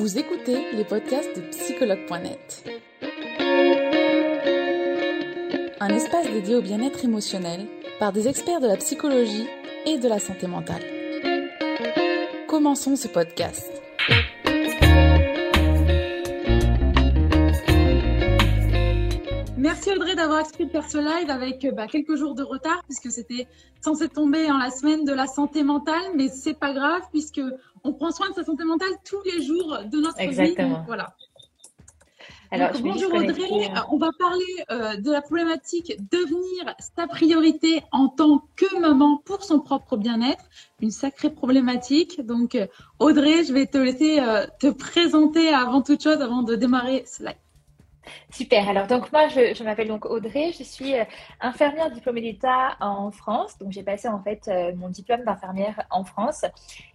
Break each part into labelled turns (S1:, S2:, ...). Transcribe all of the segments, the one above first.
S1: Vous écoutez les podcasts de psychologue.net. Un espace dédié au bien-être émotionnel par des experts de la psychologie et de la santé mentale. Commençons ce podcast.
S2: Merci Audrey d'avoir accepté de faire ce live avec bah, quelques jours de retard puisque c'était censé tomber en la semaine de la santé mentale, mais c'est pas grave puisque on prend soin de sa santé mentale tous les jours de notre
S3: Exactement.
S2: vie. Donc, voilà.
S3: Alors,
S2: Donc, bonjour Audrey, Euh, on va parler euh, de la problématique devenir sa priorité en tant que maman pour son propre bien-être, une sacrée problématique. Donc euh, Audrey, je vais te laisser euh, te présenter avant toute chose, avant de démarrer ce live.
S3: Super. Alors, donc, moi, je, m'appelle donc Audrey. Je suis euh, infirmière diplômée d'État en France. Donc, j'ai passé en fait euh, mon diplôme d'infirmière en France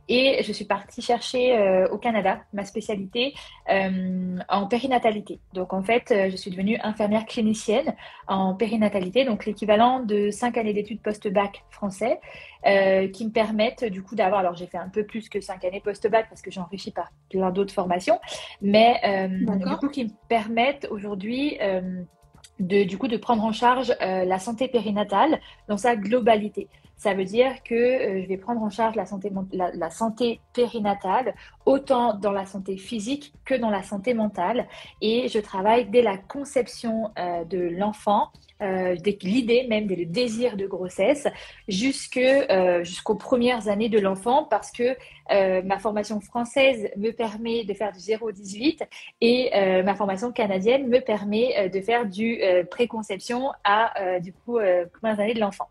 S3: et je suis partie chercher euh, au Canada ma spécialité euh, en périnatalité. Donc, en fait, euh, je suis devenue infirmière clinicienne en périnatalité, donc l'équivalent de cinq années d'études post-bac français euh, qui me permettent du coup d'avoir. Alors, j'ai fait un peu plus que cinq années post-bac parce que j'ai enrichi par plein d'autres formations, mais du coup, qui me permettent aujourd'hui de, du coup, de prendre en charge la santé périnatale dans sa globalité. Ça veut dire que euh, je vais prendre en charge la santé, la, santé périnatale, autant dans la santé physique que dans la santé mentale. Et je travaille dès la conception euh, de l'enfant, euh, dès l'idée même, dès le désir de grossesse, jusque, jusqu'aux premières années de l'enfant, parce que ma formation française me permet de faire du 0-18 et ma formation canadienne me permet de faire du préconception à du coup premières années de l'enfant.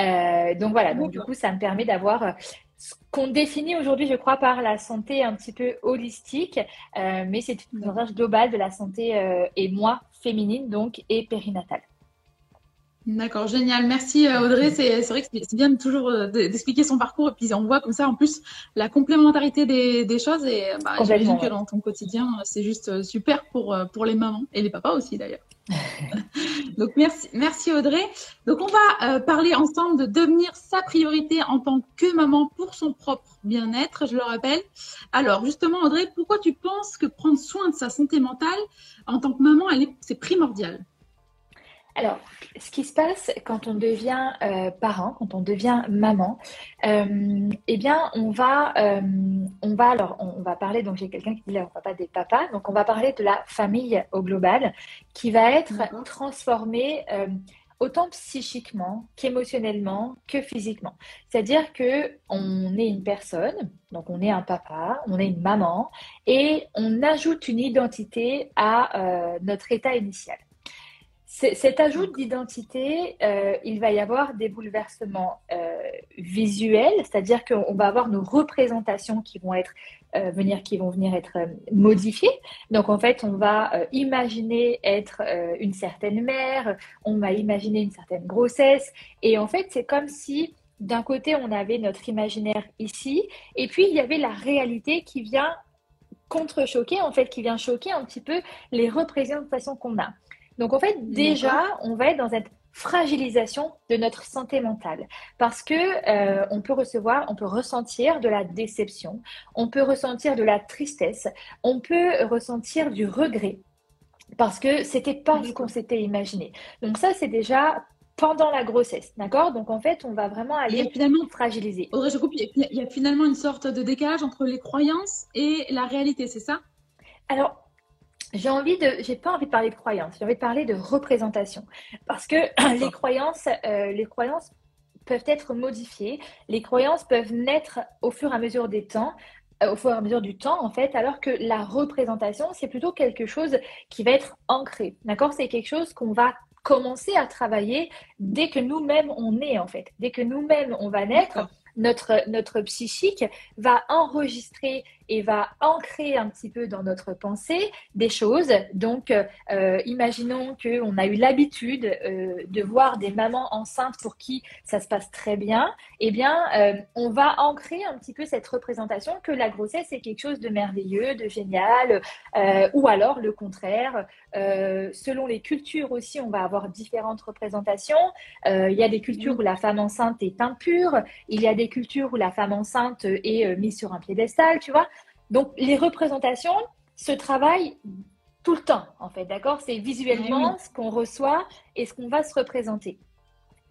S3: Euh, donc voilà, donc du coup ça me permet d'avoir euh, ce qu'on définit aujourd'hui, je crois, par la santé un petit peu holistique, euh, mais c'est une recherche globale de la santé euh, et moi féminine donc et périnatale.
S2: D'accord, génial. Merci Audrey. C'est vrai que c'est bien de toujours de- d'expliquer son parcours et puis on voit comme ça en plus la complémentarité des, des choses et bah, j'imagine que dans ton quotidien c'est juste super pour pour les mamans et les papas aussi d'ailleurs. Donc merci Audrey. Donc on va euh, parler ensemble de devenir sa priorité en tant que maman pour son propre bien-être, je le rappelle. Alors justement Audrey, pourquoi tu penses que prendre soin de sa santé mentale en tant que maman, c'est primordial?
S3: Alors, ce qui se passe quand on devient euh, parent, quand on devient maman, euh, eh bien, on va, euh, on va alors, on, va parler. Donc, j'ai quelqu'un qui dit là, on va pas des papas. Donc, on va parler de la famille au global, qui va être transformée autant psychiquement qu'émotionnellement que physiquement. C'est-à-dire que on est une personne, donc on est un papa, on est une maman, et on ajoute une identité à notre état initial. Cet ajout d'identité, euh, il va y avoir des bouleversements euh, visuels, c'est-à-dire qu'on va avoir nos représentations qui vont être euh, venir, qui vont venir être modifiées. Donc en fait, on va imaginer être une certaine mère, on va imaginer une certaine grossesse, et en fait, c'est comme si d'un côté on avait notre imaginaire ici, et puis il y avait la réalité qui vient contre-choquer, en fait, qui vient choquer un petit peu les représentations qu'on a. Donc en fait, déjà, on va être dans cette fragilisation de notre santé mentale parce que euh, on peut recevoir, on peut ressentir de la déception, on peut ressentir de la tristesse, on peut ressentir du regret parce que c'était pas ce qu'on s'était imaginé. Donc ça, c'est déjà pendant la grossesse, d'accord? Donc en fait, on va vraiment aller
S2: finalement
S3: fragiliser.
S2: Audrey, je coupe. Il y a- il y a finalement une sorte de décalage entre les croyances et la réalité, c'est ça?
S3: Alors, j'ai envie de, j'ai pas envie de parler de croyances, j'ai envie de parler de représentation, parce que les croyances, euh, les croyances peuvent être modifiées, les croyances peuvent naître au fur et à mesure des temps, euh, au fur et à mesure du temps en fait, alors que la représentation c'est plutôt quelque chose qui va être ancré, d'accord? C'est quelque chose qu'on va commencer à travailler dès que nous-mêmes on est en fait, dès que nous-mêmes on va naître. Notre, notre psychique va enregistrer et va ancrer un petit peu dans notre pensée des choses. Donc, euh, imaginons qu'on a eu l'habitude euh, de voir des mamans enceintes pour qui ça se passe très bien. Eh bien, euh, on va ancrer un petit peu cette représentation que la grossesse est quelque chose de merveilleux, de génial, euh, ou alors le contraire. Euh, selon les cultures aussi, on va avoir différentes représentations. Euh, il y a des cultures où la femme enceinte est impure. Il y a des cultures où la femme enceinte est euh, mise sur un piédestal, tu vois. Donc, les représentations se travaillent tout le temps, en fait, d'accord? C'est visuellement ce qu'on reçoit et ce qu'on va se représenter.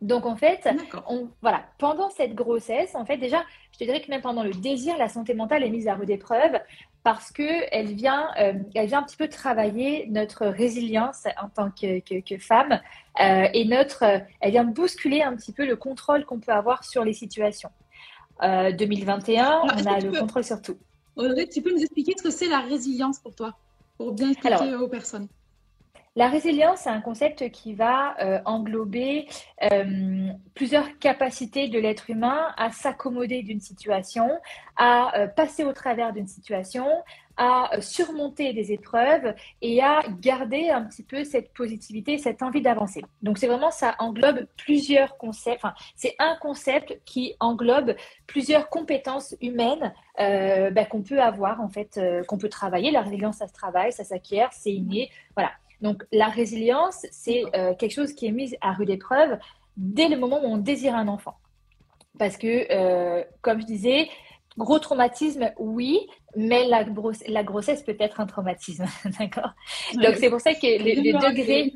S3: Donc en fait, on, voilà, pendant cette grossesse, en fait déjà, je te dirais que même pendant le désir, la santé mentale est mise à rude épreuve parce que elle vient, euh, elle vient un petit peu travailler notre résilience en tant que, que, femme euh, et notre, elle vient bousculer un petit peu le contrôle qu'on peut avoir sur les situations. 2021, euh, on a le contrôle sur tout.
S2: Audrey, tu peux nous expliquer ce que c'est la résilience pour toi, pour bien expliquer aux personnes?
S3: La résilience, c'est un concept qui va euh, englober euh, plusieurs capacités de l'être humain à s'accommoder d'une situation, à euh, passer au travers d'une situation, à surmonter des épreuves et à garder un petit peu cette positivité, cette envie d'avancer. Donc c'est vraiment, ça englobe plusieurs concepts, enfin, c'est un concept qui englobe plusieurs compétences humaines bah, qu'on peut avoir en fait, qu'on peut travailler. La résilience, ça se travaille, ça s'acquiert, c'est inné. Voilà. Donc la résilience, c'est euh, quelque chose qui est mis à rude épreuve dès le moment où on désire un enfant. Parce que, euh, comme je disais, gros traumatisme, oui, mais la, grossesse peut être un traumatisme, d'accord? Donc c'est pour ça que le, degré,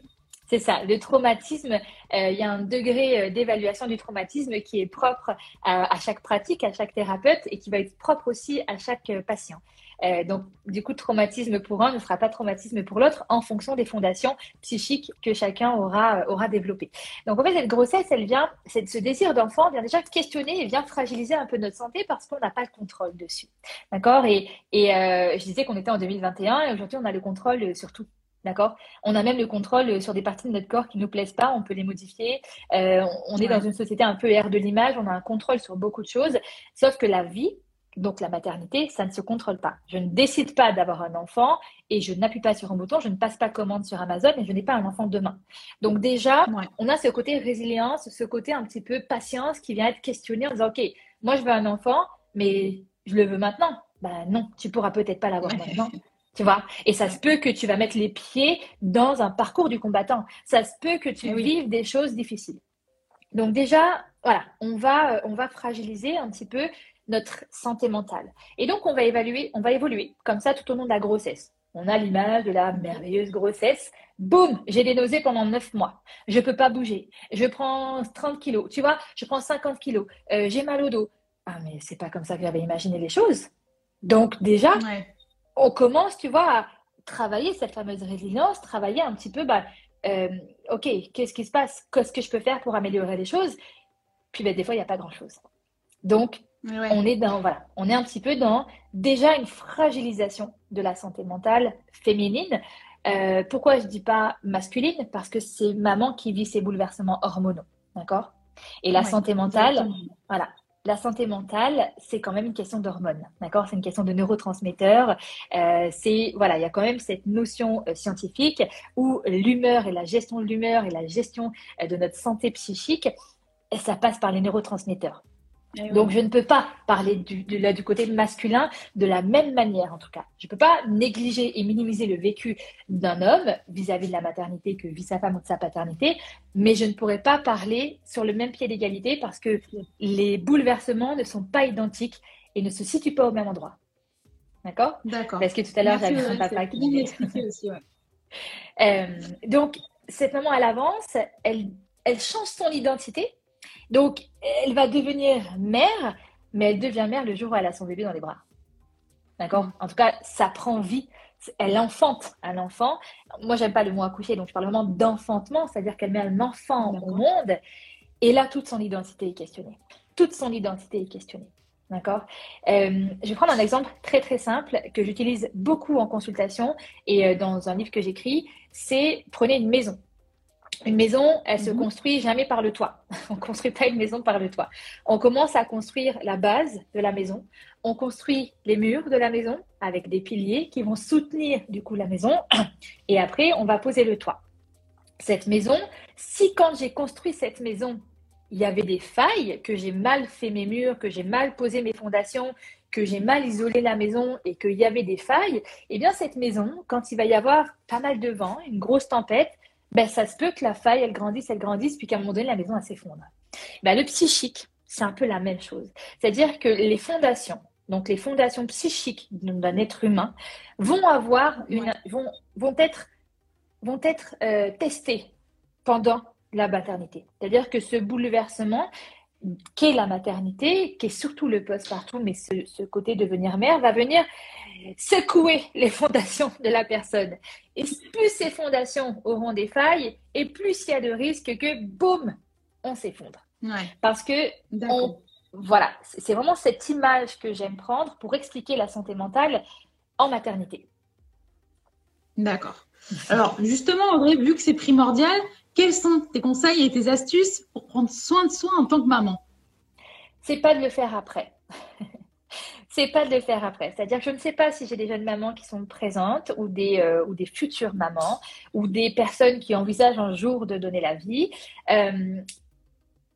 S3: c'est ça, le traumatisme, euh, il y a un degré d'évaluation du traumatisme qui est propre à, chaque pratique, à chaque thérapeute et qui va être propre aussi à chaque patient. Euh, donc, du coup, traumatisme pour un ne sera pas traumatisme pour l'autre en fonction des fondations psychiques que chacun aura, euh, aura développées. Donc, en fait, cette grossesse, elle vient, ce désir d'enfant vient déjà questionner et vient fragiliser un peu notre santé parce qu'on n'a pas le contrôle dessus. D'accord? Et, et euh, je disais qu'on était en 2021 et aujourd'hui, on a le contrôle sur tout. D'accord? On a même le contrôle sur des parties de notre corps qui ne nous plaisent pas, on peut les modifier. on est dans une société un peu air de l'image, on a un contrôle sur beaucoup de choses. Sauf que la vie, donc la maternité, ça ne se contrôle pas. Je ne décide pas d'avoir un enfant et je n'appuie pas sur un bouton, je ne passe pas commande sur Amazon et je n'ai pas un enfant demain. Donc déjà, on a ce côté résilience, ce côté un petit peu patience qui vient être questionné en disant, OK, moi je veux un enfant, mais je le veux maintenant. Ben non, tu pourras peut-être pas l'avoir maintenant. Tu vois? Et ça se peut que tu vas mettre les pieds dans un parcours du combattant. Ça se peut que tu eh vives des choses difficiles. Donc déjà, voilà, on va, euh, on va fragiliser un petit peu notre santé mentale. Et donc, on va évaluer, on va évoluer comme ça tout au long de la grossesse. On a l'image de la merveilleuse grossesse. Boum, j'ai des nausées pendant 9 mois. Je peux pas bouger. Je prends 30 kilos. Tu vois, je prends 50 kilos. Euh, j'ai mal au dos. Ah, mais c'est pas comme ça que j'avais imaginé les choses. Donc, déjà, on commence, tu vois, à travailler cette fameuse résilience, travailler un petit peu, bah, euh, OK, qu'est-ce qui se passe? Qu'est-ce que je peux faire pour améliorer les choses? Puis, ben, des fois, il n'y a pas grand-chose. Donc, on est dans, voilà, on est un petit peu dans déjà une fragilisation de la santé mentale féminine. Euh, pourquoi je dis pas masculine? Parce que c'est maman qui vit ces bouleversements hormonaux, d'accord? Et la santé mentale, voilà, la santé mentale, c'est quand même une question d'hormones, d'accord? C'est une question de neurotransmetteurs. Euh, c'est voilà, il y a quand même cette notion euh, scientifique où l'humeur et la gestion de l'humeur et la gestion de notre santé psychique, ça passe par les neurotransmetteurs. Eh Donc, je ne peux pas parler du, du côté masculin de la même manière, en tout cas. Je ne peux pas négliger et minimiser le vécu d'un homme vis-à-vis de la maternité que vit sa femme ou de sa paternité, mais je ne pourrais pas parler sur le même pied d'égalité parce que les bouleversements ne sont pas identiques et ne se situent pas au même endroit. D'accord?
S2: D'accord.
S3: Parce que tout à l'heure, j'avais un papa qui... aussi, euh, donc, cette maman, elle avance, elle, elle change son identité donc, elle va devenir mère, mais elle devient mère le jour où elle a son bébé dans les bras. D'accord? En tout cas, ça prend vie. Elle enfante un enfant. Moi, j'aime pas le mot accoucher, donc je parle vraiment d'enfantement, c'est-à-dire qu'elle met un enfant au monde. Et là, toute son identité est questionnée. Toute son identité est questionnée. D'accord? Euh, Je vais prendre un exemple très très simple que j'utilise beaucoup en consultation et euh, dans un livre que j'écris. C'est prenez une maison. Une maison, elle se mhm. construit jamais par le toit. On construit pas une maison par le toit. On commence à construire la base de la maison. On construit les murs de la maison avec des piliers qui vont soutenir du coup la maison. Et après, on va poser le toit. Cette maison, si quand j'ai construit cette maison, il y avait des failles, que j'ai mal fait mes murs, que j'ai mal posé mes fondations, que j'ai mal isolé la maison et qu'il y avait des failles, eh bien cette maison, quand il va y avoir pas mal de vent, une grosse tempête, ben, ça se peut que la faille, elle grandisse, elle grandisse, puis qu'à un moment donné, la maison, elle s'effondre. Ben, le psychique, c'est un peu la même chose. C'est-à-dire que les fondations, donc les fondations psychiques d'un être humain, vont avoir une, vont, vont être, vont être euh, testées pendant la maternité. C'est-à-dire que ce bouleversement qu'est la maternité, qui est surtout le post-partum, mais ce, ce, côté devenir mère, va venir secouer les fondations de la personne. Et plus ces fondations auront des failles, et plus il y a de risques que, boum, on s'effondre. Parce que voilà, c'est vraiment cette image que j'aime prendre pour expliquer la santé mentale en maternité.
S2: D'accord. Alors justement, Audrey, vu que c'est primordial, quels sont tes conseils et tes astuces pour prendre soin de soi en tant que maman?
S3: C'est pas de le faire après. c'est pas de le faire après. C'est-à-dire que je ne sais pas si j'ai des jeunes mamans qui sont présentes ou des, euh, ou des futures mamans ou des personnes qui envisagent un jour de donner la vie. Euh,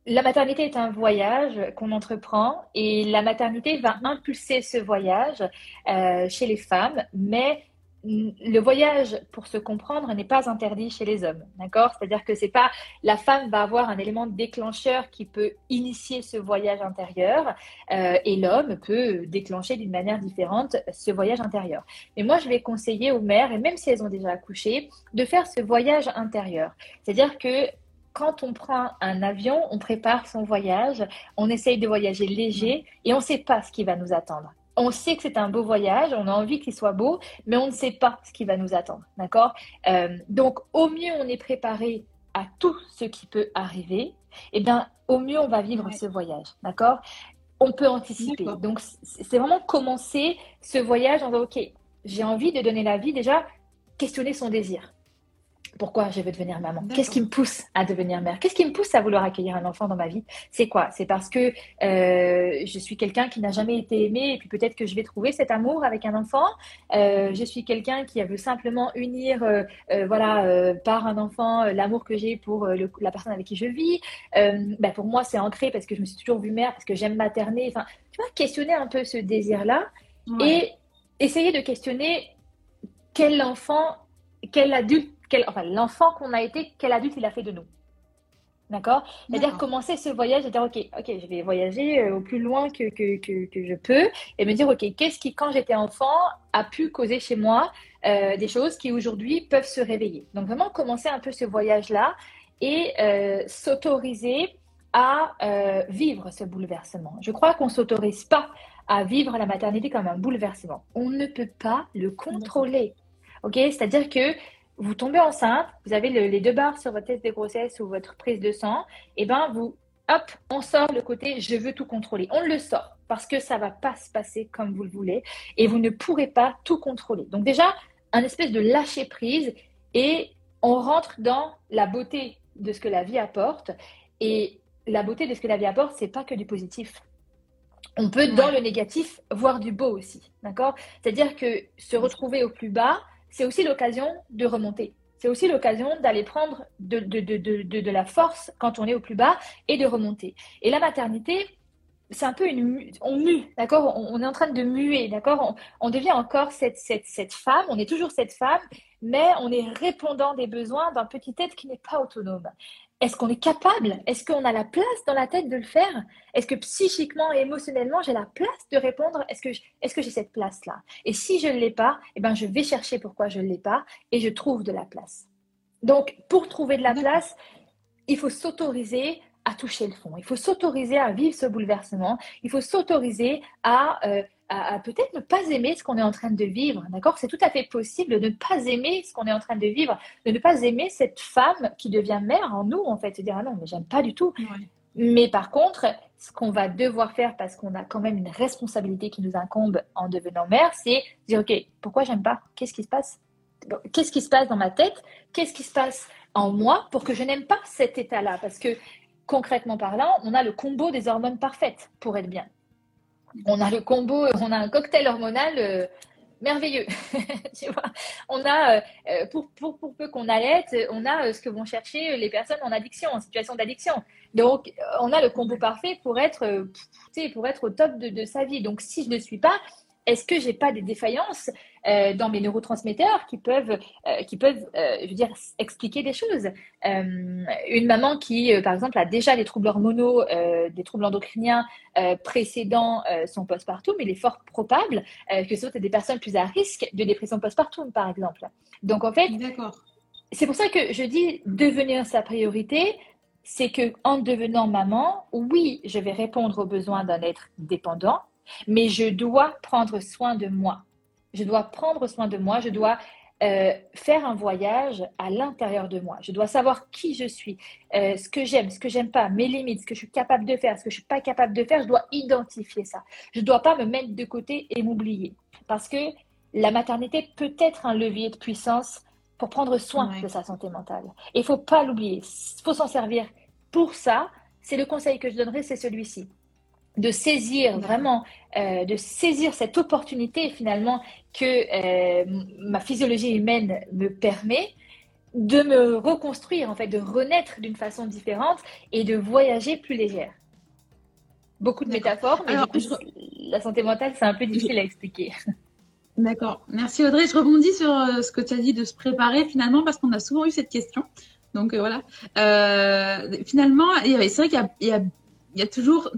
S3: la maternité est un voyage qu'on entreprend et la maternité va impulser ce voyage euh, chez les femmes, mais le voyage, pour se comprendre, n'est pas interdit chez les hommes, d'accord? C'est-à-dire que c'est pas la femme va avoir un élément déclencheur qui peut initier ce voyage intérieur, euh, et l'homme peut déclencher d'une manière différente ce voyage intérieur. Mais moi, je vais conseiller aux mères, et même si elles ont déjà accouché, de faire ce voyage intérieur. C'est-à-dire que quand on prend un avion, on prépare son voyage, on essaye de voyager léger et on ne sait pas ce qui va nous attendre. On sait que c'est un beau voyage, on a envie qu'il soit beau, mais on ne sait pas ce qui va nous attendre. D'accord? Euh, Donc, au mieux, on est préparé à tout ce qui peut arriver, et eh bien, au mieux, on va vivre ce voyage. D'accord? On peut anticiper. Donc, c'est vraiment commencer ce voyage en disant, OK, j'ai envie de donner la vie, déjà, questionner son désir pourquoi je veux devenir maman Qu'est-ce qui me pousse à devenir mère? Qu'est-ce qui me pousse à vouloir accueillir un enfant dans ma vie? C'est quoi? C'est parce que euh, je suis quelqu'un qui n'a jamais été aimé et puis peut-être que je vais trouver cet amour avec un enfant. Euh, je suis quelqu'un qui veut simplement unir, euh, voilà, par un enfant, l'amour que j'ai pour la personne avec qui je vis. Ben pour moi, c'est ancré parce que je me suis toujours vue mère, parce que j'aime materner. Enfin, tu vois, questionner un peu ce désir-là et essayer de questionner quel enfant, quel adulte enfin, l'enfant qu'on a été, quel adulte il a fait de nous. D'accord? C'est-à-dire commencer ce voyage et dire, OK, ok, je vais voyager euh, au plus loin que, que, que, je peux et me dire, OK, qu'est-ce qui, quand j'étais enfant, a pu causer chez moi euh, des choses qui aujourd'hui peuvent se réveiller? Donc vraiment commencer un peu ce voyage-là et euh, s'autoriser à vivre ce bouleversement. Je crois qu'on ne s'autorise pas à vivre la maternité comme un bouleversement. On ne peut pas le contrôler. OK? C'est-à-dire que vous tombez enceinte, vous avez les deux barres sur votre test de grossesse ou votre prise de sang, et ben vous, hop, on sort le côté je veux tout contrôler. On le sort parce que ça va pas se passer comme vous le voulez et vous ne pourrez pas tout contrôler. Donc déjà, un espèce de lâcher prise et on rentre dans la beauté de ce que la vie apporte et la beauté de ce que la vie apporte, c'est pas que du positif. On peut, dans le négatif, voir du beau aussi. D'accord? C'est-à-dire que se retrouver au plus bas, c'est aussi l'occasion de remonter. C'est aussi l'occasion d'aller prendre de, de, de, de, la force quand on est au plus bas et de remonter. Et la maternité, c'est un peu une. On mue, d'accord? On, est en train de muer, d'accord? On, on, devient encore cette, cette, cette femme, on est toujours cette femme, mais on est répondant des besoins d'un petit être qui n'est pas autonome. Est-ce qu'on est capable? Est-ce qu'on a la place dans la tête de le faire? Est-ce que psychiquement et émotionnellement, j'ai la place de répondre? Est-ce que, j'ai cette place-là? Et si je ne l'ai pas, eh ben, je vais chercher pourquoi je ne l'ai pas et je trouve de la place. Donc, pour trouver de la place, il faut s'autoriser à toucher le fond. Il faut s'autoriser à vivre ce bouleversement. Il faut s'autoriser à... Euh, à, peut-être ne pas aimer ce qu'on est en train de vivre, d'accord? C'est tout à fait possible de ne pas aimer ce qu'on est en train de vivre, de ne pas aimer cette femme qui devient mère en nous, en fait, se dire ah non, mais j'aime pas du tout. Mais par contre, ce qu'on va devoir faire, parce qu'on a quand même une responsabilité qui nous incombe en devenant mère, c'est dire ok, pourquoi j'aime pas? Qu'est-ce qui se passe? Qu'est-ce qui se passe dans ma tête? Qu'est-ce qui se passe en moi pour que je n'aime pas cet état-là? Parce que concrètement parlant, on a le combo des hormones parfaites pour être bien on a le combo, on a un cocktail hormonal euh, merveilleux. on a, euh, euh, pour, pour, pour, peu qu'on allaite, on a ce que vont chercher les personnes en addiction, en situation d'addiction. Donc, on a le combo parfait pour être, pour être au top de, de, sa vie. Donc, si je ne suis pas, est-ce que j'ai pas des défaillances? Euh, dans mes neurotransmetteurs qui peuvent, euh, qui peuvent euh, je veux dire, expliquer des choses Une maman qui, par exemple, a déjà des troubles hormonaux, des troubles endocriniens précédant son postpartum, il est fort probable que ce soit des personnes plus à risque de dépression postpartum, par exemple. Donc, en fait, c'est pour ça que je dis devenir sa priorité c'est que en devenant maman, oui, je vais répondre aux besoins d'un être dépendant, mais je dois prendre soin de moi. Je dois prendre soin de moi, je dois euh, faire un voyage à l'intérieur de moi. Je dois savoir qui je suis, euh, ce que j'aime, ce que j'aime pas, mes limites, ce que je suis capable de faire, ce que je suis pas capable de faire. Je dois identifier ça. Je ne dois pas me mettre de côté et m'oublier. Parce que la maternité peut être un levier de puissance pour prendre soin de sa santé mentale. Et il faut pas l'oublier. Il faut s'en servir. Pour ça, c'est le conseil que je donnerais, c'est celui-ci de saisir vraiment, euh, de saisir cette opportunité finalement que euh, ma physiologie humaine me permet de me reconstruire, en fait, de renaître d'une façon différente et de voyager plus légère. Beaucoup de métaphores, mais la santé mentale, c'est un peu difficile à expliquer.
S2: D'accord. Merci Audrey. Je rebondis sur euh, ce que tu as dit de se préparer finalement parce qu'on a souvent eu cette question. Donc voilà. finalement, c'est vrai qu'il y, y a, toujours,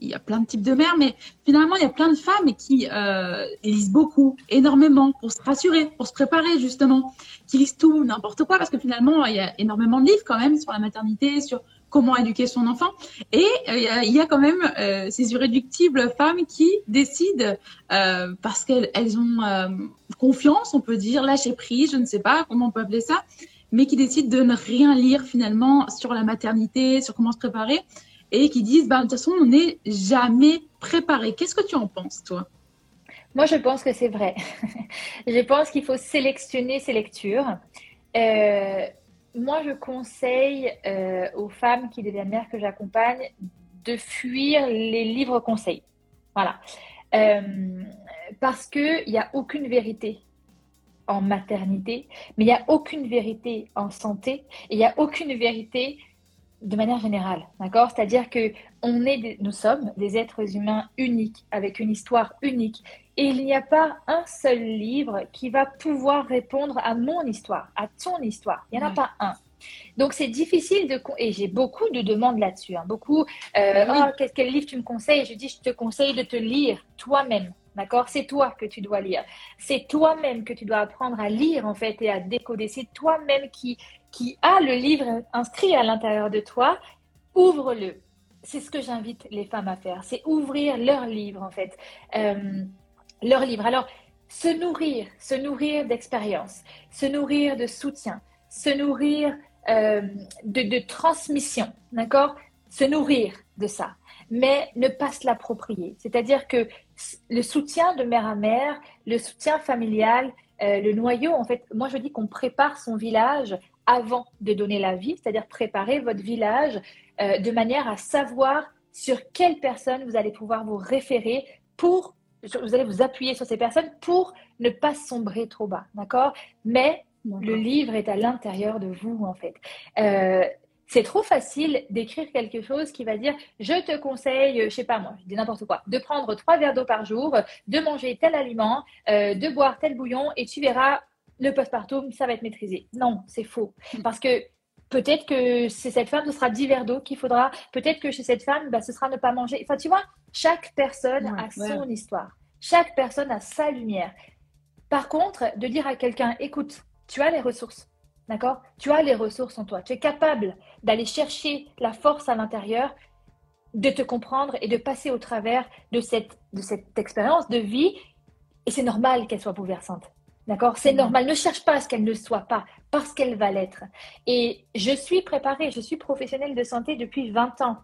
S2: il y a plein de types de mères, mais finalement, il y a plein de femmes qui euh, lisent beaucoup, énormément, pour se rassurer, pour se préparer justement, qui lisent tout, n'importe quoi, parce que finalement, il y a énormément de livres quand même sur la maternité, sur comment éduquer son enfant. Et euh, il y a quand même euh, ces irréductibles femmes qui décident, parce qu'elles elles ont confiance, on peut dire, lâcher prise, je ne sais pas comment on peut appeler ça, mais qui décident de ne rien lire finalement sur la maternité, sur comment se préparer et qui disent, bah, de toute façon, on n'est jamais préparé. Qu'est-ce que tu en penses, toi?
S3: Moi, je pense que c'est vrai. je pense qu'il faut sélectionner ses lectures. Euh, moi, je conseille euh, aux femmes qui deviennent mères que j'accompagne de fuir les livres conseils. Voilà. Euh, parce qu'il n'y a aucune vérité en maternité, mais il n'y a aucune vérité en santé, et il n'y a aucune vérité de manière générale, d'accord? C'est-à-dire que on est, nous sommes des êtres humains uniques, avec une histoire unique, et il n'y a pas un seul livre qui va pouvoir répondre à mon histoire, à ton histoire. Il n'y en a pas un. Donc c'est difficile de et j'ai beaucoup de demandes là-dessus, hein. beaucoup. Euh, oh, quel livre tu me conseilles? Je dis je te conseille de te lire toi-même. D'accord? C'est toi que tu dois lire. C'est toi-même que tu dois apprendre à lire en fait et à décoder. C'est toi-même qui qui a le livre inscrit à l'intérieur de toi, ouvre-le. C'est ce que j'invite les femmes à faire, c'est ouvrir leur livre en fait, euh, leur livre. Alors, se nourrir, se nourrir d'expérience, se nourrir de soutien, se nourrir euh, de, de transmission, d'accord? Se nourrir de ça, mais ne pas se l'approprier. C'est-à-dire que le soutien de mère à mère, le soutien familial, euh, le noyau, en fait, moi je dis qu'on prépare son village avant de donner la vie, c'est-à-dire préparer votre village euh, de manière à savoir sur quelle personne vous allez pouvoir vous référer pour, vous allez vous appuyer sur ces personnes pour ne pas sombrer trop bas, d'accord? Mais le livre est à l'intérieur de vous, en fait. Euh, c'est trop facile d'écrire quelque chose qui va dire je te conseille, je sais pas moi, je dis n'importe quoi, de prendre trois verres d'eau par jour, de manger tel aliment, euh, de boire tel bouillon et tu verras le postpartum, ça va être maîtrisé. Non, c'est faux. Parce que peut-être que chez cette femme, ce sera 10 verres d'eau qu'il faudra. Peut-être que chez cette femme, bah, ce sera ne pas manger. Enfin, tu vois, chaque personne a son histoire. Chaque personne a sa lumière. Par contre, de dire à quelqu'un, écoute, tu as les ressources. D'accord? Tu as les ressources en toi. Tu es capable d'aller chercher la force à l'intérieur, de te comprendre et de passer au travers de cette, de cette expérience de vie. Et c'est normal qu'elle soit bouleversante. D'accord? C'est normal. Ne cherche pas à ce qu'elle ne soit pas, parce qu'elle va l'être. Et je suis préparée, je suis professionnelle de santé depuis 20 ans.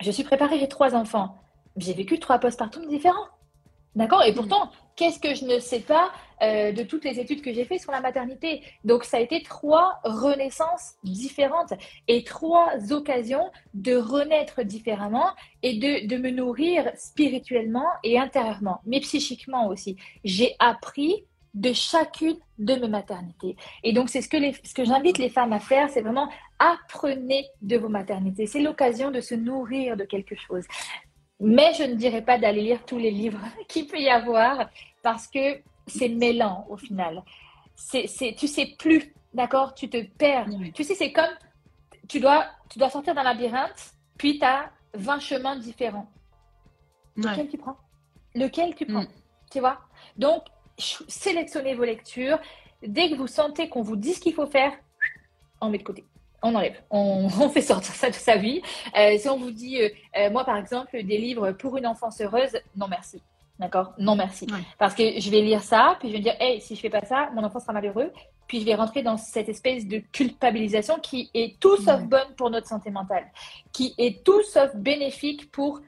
S3: Je suis préparée, j'ai trois enfants. J'ai vécu trois postpartums différents. D'accord? Et mm. pourtant, qu'est-ce que je ne sais pas euh, de toutes les études que j'ai faites sur la maternité? Donc, ça a été trois renaissances différentes et trois occasions de renaître différemment et de, de me nourrir spirituellement et intérieurement, mais psychiquement aussi. J'ai appris de chacune de mes maternités. Et donc, c'est ce que, ce que j'invite les femmes à faire, c'est vraiment apprenez de vos maternités. C'est l'occasion de se nourrir de quelque chose. Mais je ne dirais pas d'aller lire tous les livres qu'il peut y avoir parce que c'est mêlant au final. C'est, c'est, tu sais plus, d'accord Tu te perds. Tu sais, c'est comme tu dois, tu dois sortir d'un labyrinthe, puis tu as 20 chemins différents. Lequel tu prends? Lequel tu prends? Mm. Tu vois? Donc, sélectionnez vos lectures. Dès que vous sentez qu'on vous dit ce qu'il faut faire, on met de côté. On enlève. On, fait sortir ça de sa vie. Euh, si on vous dit, euh, euh, moi par exemple, des livres pour une enfance heureuse, non merci. D'accord? Non merci. Parce que je vais lire ça, puis je vais me dire, hey, si je fais pas ça, mon enfant sera malheureux. Puis je vais rentrer dans cette espèce de culpabilisation qui est tout sauf bonne pour notre santé mentale, qui est tout sauf bénéfique pour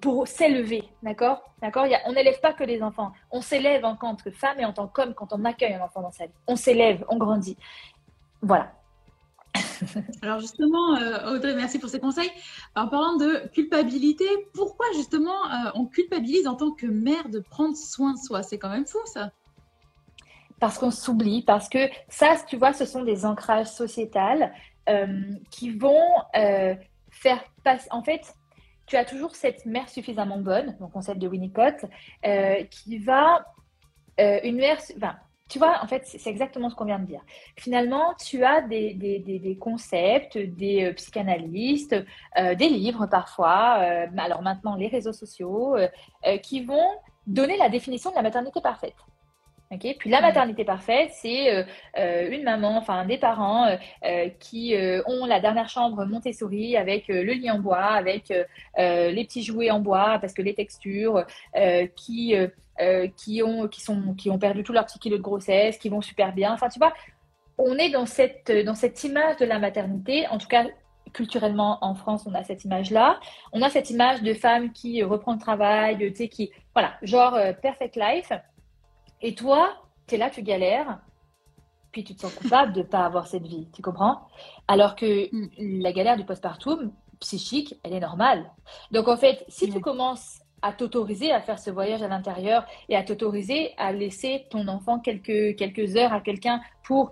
S3: pour s'élever, d'accord? D'accord? On n'élève pas que les enfants. On s'élève en tant que femme et en tant qu'homme quand on accueille un enfant dans sa vie. On s'élève, on grandit. Voilà.
S2: Alors justement, euh, Audrey, merci pour ces conseils. En parlant de culpabilité, pourquoi justement euh, on culpabilise en tant que mère de prendre soin de soi? C'est quand même fou ça.
S3: Parce qu'on s'oublie, parce que ça, tu vois, ce sont des ancrages sociétals euh, qui vont faire passer. En fait, tu as toujours cette mère suffisamment bonne, donc concept de Winnicott, euh, qui va euh, une mère, tu vois, en fait, c'est exactement ce qu'on vient de dire. Finalement, tu as des, concepts, des euh, psychanalystes, des livres parfois, alors maintenant les réseaux sociaux, qui vont donner la définition de la maternité parfaite. Puis la maternité parfaite, c'est euh, euh, une maman, enfin des parents euh, qui ont la dernière chambre Montessori avec le lit en bois, avec les petits jouets en bois parce que les textures, qui qui ont qui sont qui ont perdu tout leur petit kilo de grossesse, qui vont super bien. Enfin tu vois, on est dans cette dans cette image de la maternité, en tout cas culturellement en France, on a cette image-là. On a cette image de femme qui reprend le travail, tu sais, qui, voilà, genre perfect life. Et toi, tu es là, tu galères, puis tu te sens coupable de ne pas avoir cette vie, tu comprends? Alors que mm. la galère du postpartum psychique, elle est normale. Donc en fait, si tu commences à t'autoriser à faire ce voyage à l'intérieur et à t'autoriser à laisser ton enfant quelques, quelques heures à quelqu'un pour,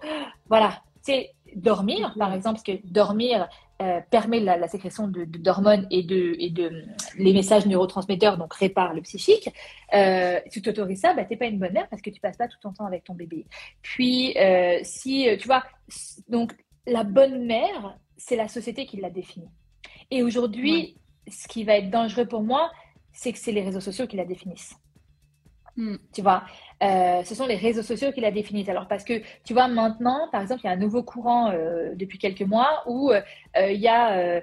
S3: voilà, tu dormir, par exemple, parce que dormir, euh, permet la, sécrétion d'hormones et, de, et de les messages neurotransmetteurs, donc répare le psychique, euh, tu t'autorises ça, bah, tu n'es pas une bonne mère parce que tu passes pas tout ton temps avec ton bébé. Puis, euh, si tu vois, donc la bonne mère, c'est la société qui l'a définie. Et aujourd'hui, ce qui va être dangereux pour moi, c'est que c'est les réseaux sociaux qui la définissent. Hmm. Tu vois, euh, ce sont les réseaux sociaux qui la définissent. Alors parce que tu vois maintenant, par exemple, il y a un nouveau courant euh, depuis quelques mois où euh, il y a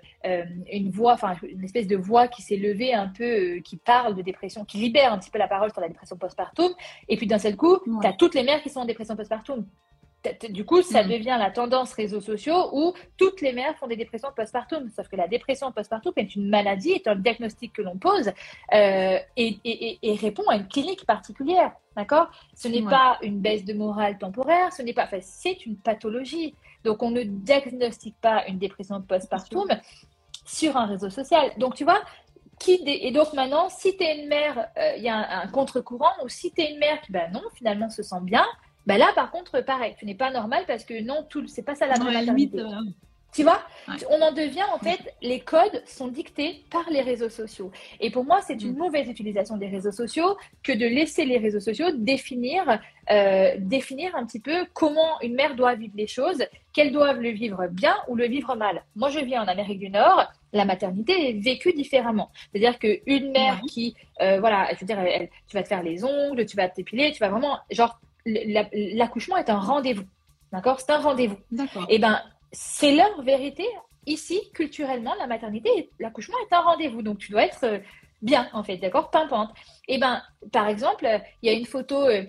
S3: une voix, enfin une espèce de voix qui s'est levée un peu, qui parle de dépression, qui libère un petit peu la parole sur la dépression postpartum. Et puis d'un seul coup, tu as toutes les mères qui sont en dépression postpartum du coup, ça mm. devient la tendance réseaux sociaux où toutes les mères font des dépressions postpartum. Sauf que la dépression postpartum est une maladie, est un diagnostic que l'on pose euh, et, répond à une clinique particulière. D'accord? Ce n'est pas une baisse de morale temporaire, ce n'est pas. Enfin, c'est une pathologie. Donc, on ne diagnostique pas une dépression postpartum sur un réseau social. Donc, tu vois, qui et donc maintenant, si tu es une mère, euh, il y a un, contre-courant, ou si tu es une mère qui, ben non, finalement, se sent bien, bah là, par contre, pareil, tu n'es pas normal parce que non, tout, c'est pas ça la vraie maternité. Euh, tu vois, on en devient en fait, les codes sont dictés par les réseaux sociaux. Et pour moi, c'est une mm. mauvaise utilisation des réseaux sociaux que de laisser les réseaux sociaux définir, euh, définir un petit peu comment une mère doit vivre les choses, qu'elles doivent le vivre bien ou le vivre mal. Moi, je vis en Amérique du Nord, la maternité est vécue différemment. C'est-à-dire qu'une mère qui, euh, voilà, je veux dire, tu vas te faire les ongles, tu vas t'épiler, tu vas vraiment, genre, l'accouchement est un rendez-vous. D'accord? C'est un rendez-vous. Et eh ben, c'est leur vérité. Ici, culturellement, la maternité, l'accouchement est un rendez-vous. Donc, tu dois être euh, bien, en fait, d'accord? Pimpante. Et eh ben, par exemple, il y a une photo. Euh,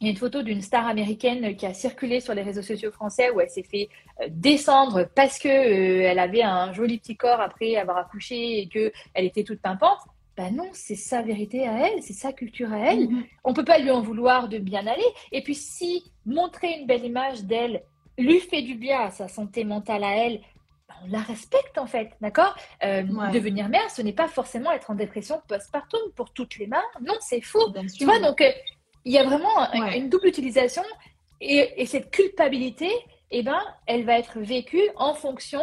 S3: il y a une photo d'une star américaine qui a circulé sur les réseaux sociaux français où elle s'est fait euh, descendre parce que elle avait un joli petit corps après avoir accouché et que elle était toute pimpante. Ben non, c'est sa vérité à elle, c'est sa culture à elle. On mm-hmm. On peut pas lui en vouloir de bien aller. Et puis si montrer une belle image d'elle lui fait du bien à sa santé mentale à elle, ben, on la respecte en fait, d'accord? Euh, Devenir mère, ce n'est pas forcément être en dépression postpartum pour toutes les mains. Non, c'est faux. tu vois, donc euh, il y a vraiment une double utilisation et, et cette culpabilité, eh ben, elle va être vécue en fonction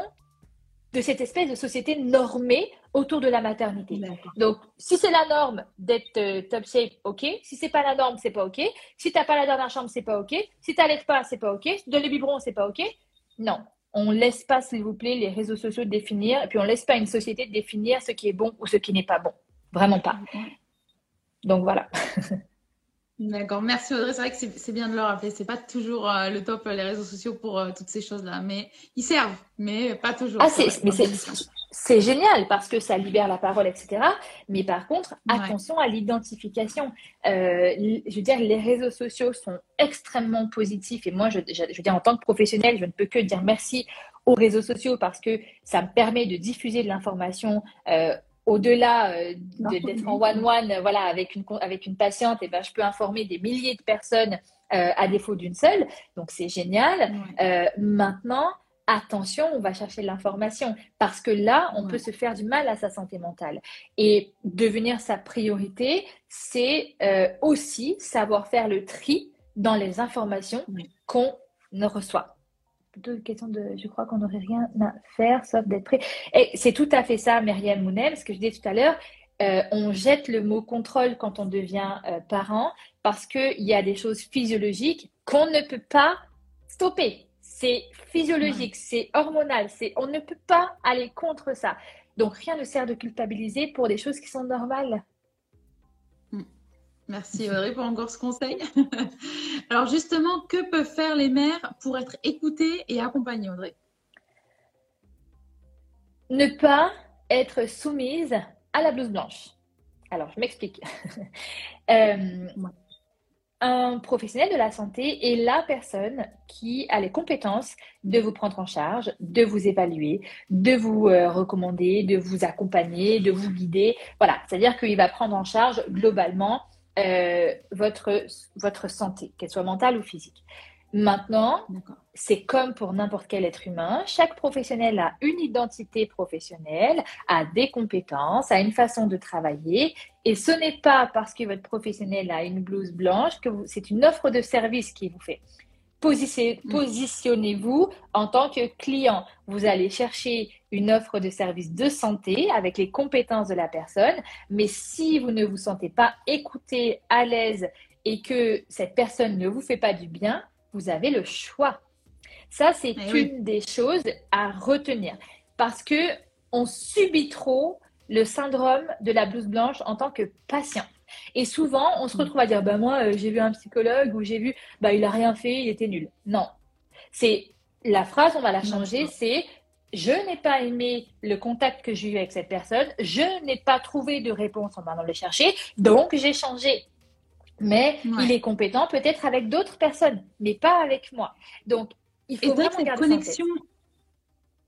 S3: de cette espèce de société normée autour de la maternité. Donc, si c'est la norme d'être euh, top shape, ok. Si c'est pas la norme, c'est pas ok. Si t'as pas la dernière chambre, c'est pas ok. Si t'allaites pas, c'est pas ok. Si tu donnes le biberon, c'est pas ok. Non, on laisse pas, s'il vous plaît, les réseaux sociaux définir, et puis on laisse pas une société définir ce qui est bon ou ce qui n'est pas bon. Vraiment pas. Donc voilà.
S2: D'accord, merci Audrey. C'est vrai que c'est bien de le rappeler. C'est pas toujours euh, le top les réseaux sociaux pour euh, toutes ces choses-là, mais ils servent, mais pas toujours.
S3: Ah, c'est génial parce que ça libère la parole, etc. Mais par contre, attention à l'identification. Euh, je veux dire, les réseaux sociaux sont extrêmement positifs et moi, je, je, veux dire, en tant que professionnel, je ne peux que dire merci aux réseaux sociaux parce que ça me permet de diffuser de l'information au-delà euh, d'être en one-one euh, voilà, avec, une, avec une patiente, et eh ben, je peux informer des milliers de personnes euh, à défaut d'une seule. Donc, c'est génial. maintenant, attention, on va chercher l'information parce que là, on peut se faire du mal à sa santé mentale. Et devenir sa priorité, c'est aussi savoir faire le tri dans les informations qu'on ne reçoit plutôt une question de je crois qu'on n'aurait rien à faire sauf d'être prêt. Et c'est tout à fait ça, Myriam Mounem, ce que je disais tout à l'heure. Euh, on jette le mot contrôle quand on devient euh, parent parce qu'il y a des choses physiologiques qu'on ne peut pas stopper. C'est physiologique, c'est hormonal, c'est on ne peut pas aller contre ça. Donc rien ne sert de culpabiliser pour des choses qui sont normales.
S2: Merci Audrey pour encore ce conseil. Alors justement, que peuvent faire les mères pour être écoutées et accompagnées, Audrey?
S3: Ne pas être soumise à la blouse blanche. Alors, je m'explique. Euh, un professionnel de la santé est la personne qui a les compétences de vous prendre en charge, de vous évaluer, de vous euh, recommander, de vous accompagner, de vous guider. Voilà, c'est-à-dire qu'il va prendre en charge globalement euh, votre, votre santé, qu'elle soit mentale ou physique. Maintenant, c'est comme pour n'importe quel être humain, chaque professionnel a une identité professionnelle, a des compétences, a une façon de travailler, et ce n'est pas parce que votre professionnel a une blouse blanche que c'est une offre de service qui vous fait. Mm. Positionnez-vous en tant que client. Vous allez chercher une offre de service de santé avec les compétences de la personne, mais si vous ne vous sentez pas écouté, à l'aise et que cette personne ne vous fait pas du bien, vous avez le choix. Ça, c'est eh une des choses à retenir parce que on subit trop le syndrome de la blouse blanche en tant que patient. Et souvent, on se mm. retrouve à dire, bah moi, euh, j'ai vu un psychologue ou j'ai vu, bah il a rien fait, il était nul. Non, c'est la phrase, on va la changer, c'est je n'ai pas aimé le contact que j'ai eu avec cette personne, je n'ai pas trouvé de réponse en allant le chercher, donc j'ai changé. Mais il est compétent peut-être avec d'autres personnes, mais pas avec moi. Donc, il faut vraiment
S2: cette connexion.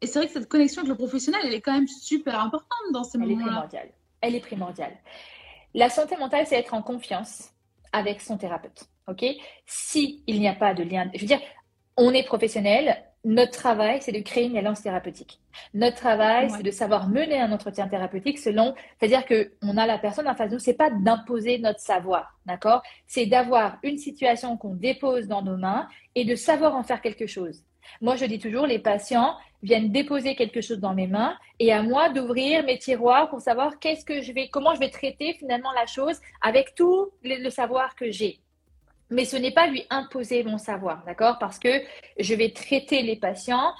S2: Et c'est vrai que cette connexion avec le professionnel, elle est quand même super importante dans ces moments-là.
S3: Elle est primordiale. Elle est primordiale. La santé mentale, c'est être en confiance avec son thérapeute. OK? Si il n'y a pas de lien, je veux dire, on est professionnel, notre travail, c'est de créer une alliance thérapeutique. Notre travail, c'est de savoir mener un entretien thérapeutique selon, c'est-à-dire que on a la personne en face de nous, c'est pas d'imposer notre savoir, d'accord? C'est d'avoir une situation qu'on dépose dans nos mains et de savoir en faire quelque chose. Moi, je dis toujours, les patients viennent déposer quelque chose dans mes mains et à moi d'ouvrir mes tiroirs pour savoir qu'est-ce que je vais, comment je vais traiter finalement la chose avec tout le, savoir que j'ai. Mais ce n'est pas lui imposer mon savoir, d'accord? Parce que je vais traiter les patients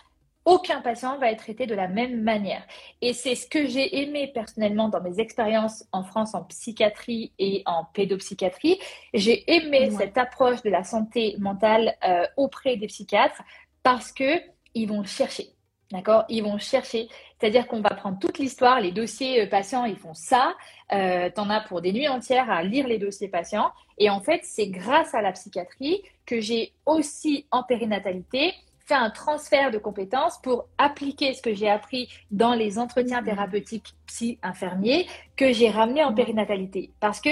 S3: aucun patient va être traité de la même manière. Et c'est ce que j'ai aimé personnellement dans mes expériences en France en psychiatrie et en pédopsychiatrie. J'ai aimé cette approche de la santé mentale euh, auprès des psychiatres parce que ils vont chercher. D'accord? Ils vont chercher. C'est-à-dire qu'on va prendre toute l'histoire, les dossiers euh, patients, ils font ça. Euh, tu en as pour des nuits entières à lire les dossiers patients. Et en fait, c'est grâce à la psychiatrie que j'ai aussi en périnatalité fait un transfert de compétences pour appliquer ce que j'ai appris dans les entretiens mmh. thérapeutiques psy-infirmiers que j'ai ramené en mmh. périnatalité. Parce que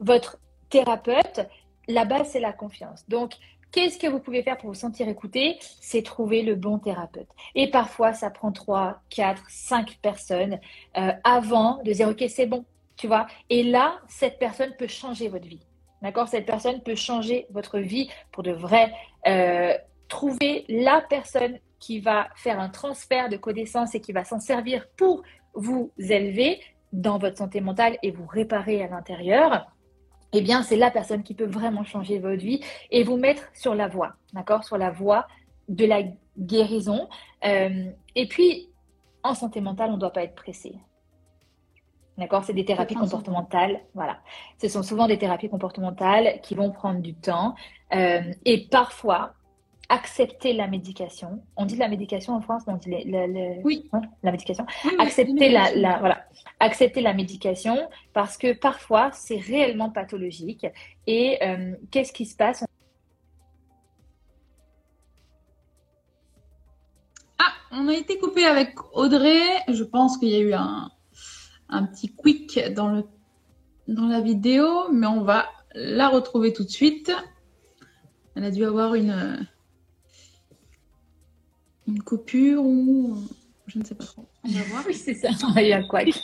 S3: votre thérapeute, la base, c'est la confiance. Donc, Qu'est-ce que vous pouvez faire pour vous sentir écouté? C'est trouver le bon thérapeute. Et parfois, ça prend trois, quatre, cinq personnes euh, avant de dire, OK, c'est bon, tu vois. Et là, cette personne peut changer votre vie. D'accord? Cette personne peut changer votre vie pour de vrai. Euh, trouver la personne qui va faire un transfert de connaissances et qui va s'en servir pour vous élever dans votre santé mentale et vous réparer à l'intérieur, eh bien, c'est la personne qui peut vraiment changer votre vie et vous mettre sur la voie, d'accord? Sur la voie de la guérison. Euh, et puis, en santé mentale, on ne doit pas être pressé. D'accord? C'est des thérapies comportementales. Voilà. Ce sont souvent des thérapies comportementales qui vont prendre du temps. Euh, et parfois, accepter la médication. On dit la médication en France, on dit
S2: oui.
S3: la médication. accepter la, la, voilà, accepter la médication parce que parfois c'est réellement pathologique. Et euh, qu'est-ce qui se passe?
S2: Ah, on a été coupé avec Audrey. Je pense qu'il y a eu un, un petit quick dans, le, dans la vidéo, mais on va la retrouver tout de suite. Elle a dû avoir une, une coupure ou je ne sais pas trop.
S3: On va voir. oui, c'est ça. Il y a quick.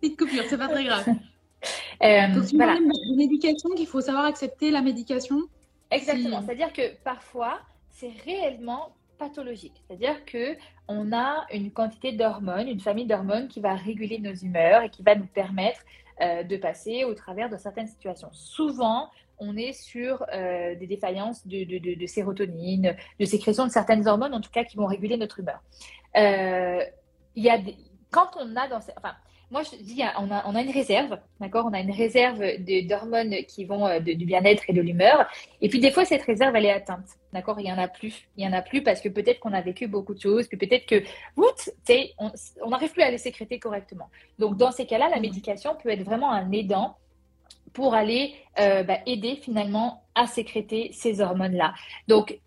S2: Petite coupure, c'est pas très grave. Euh, Donc, tu voilà. une éducation qu'il faut savoir accepter la médication.
S3: Exactement. C'est-à-dire que parfois, c'est réellement pathologique. C'est-à-dire que on a une quantité d'hormones, une famille d'hormones qui va réguler nos humeurs et qui va nous permettre euh, de passer au travers de certaines situations. Souvent, on est sur euh, des défaillances de, sérotonine, de sécrétion de certaines hormones, en tout cas, qui vont réguler notre humeur. Euh, il y a quand on a dans, enfin, moi, je dis, on a, on a une réserve, d'accord? On a une réserve d'hormones qui vont euh, du bien-être et de l'humeur. Et puis, des fois, cette réserve, elle est atteinte, d'accord? Il y en a plus. Il y en a plus parce que peut-être qu'on a vécu beaucoup de choses, puis peut-être que, on n'arrive plus à les sécréter correctement. Donc, dans ces cas-là, la mmh. médication peut être vraiment un aidant pour aller euh, bah, aider finalement à sécréter ces hormones-là. Donc,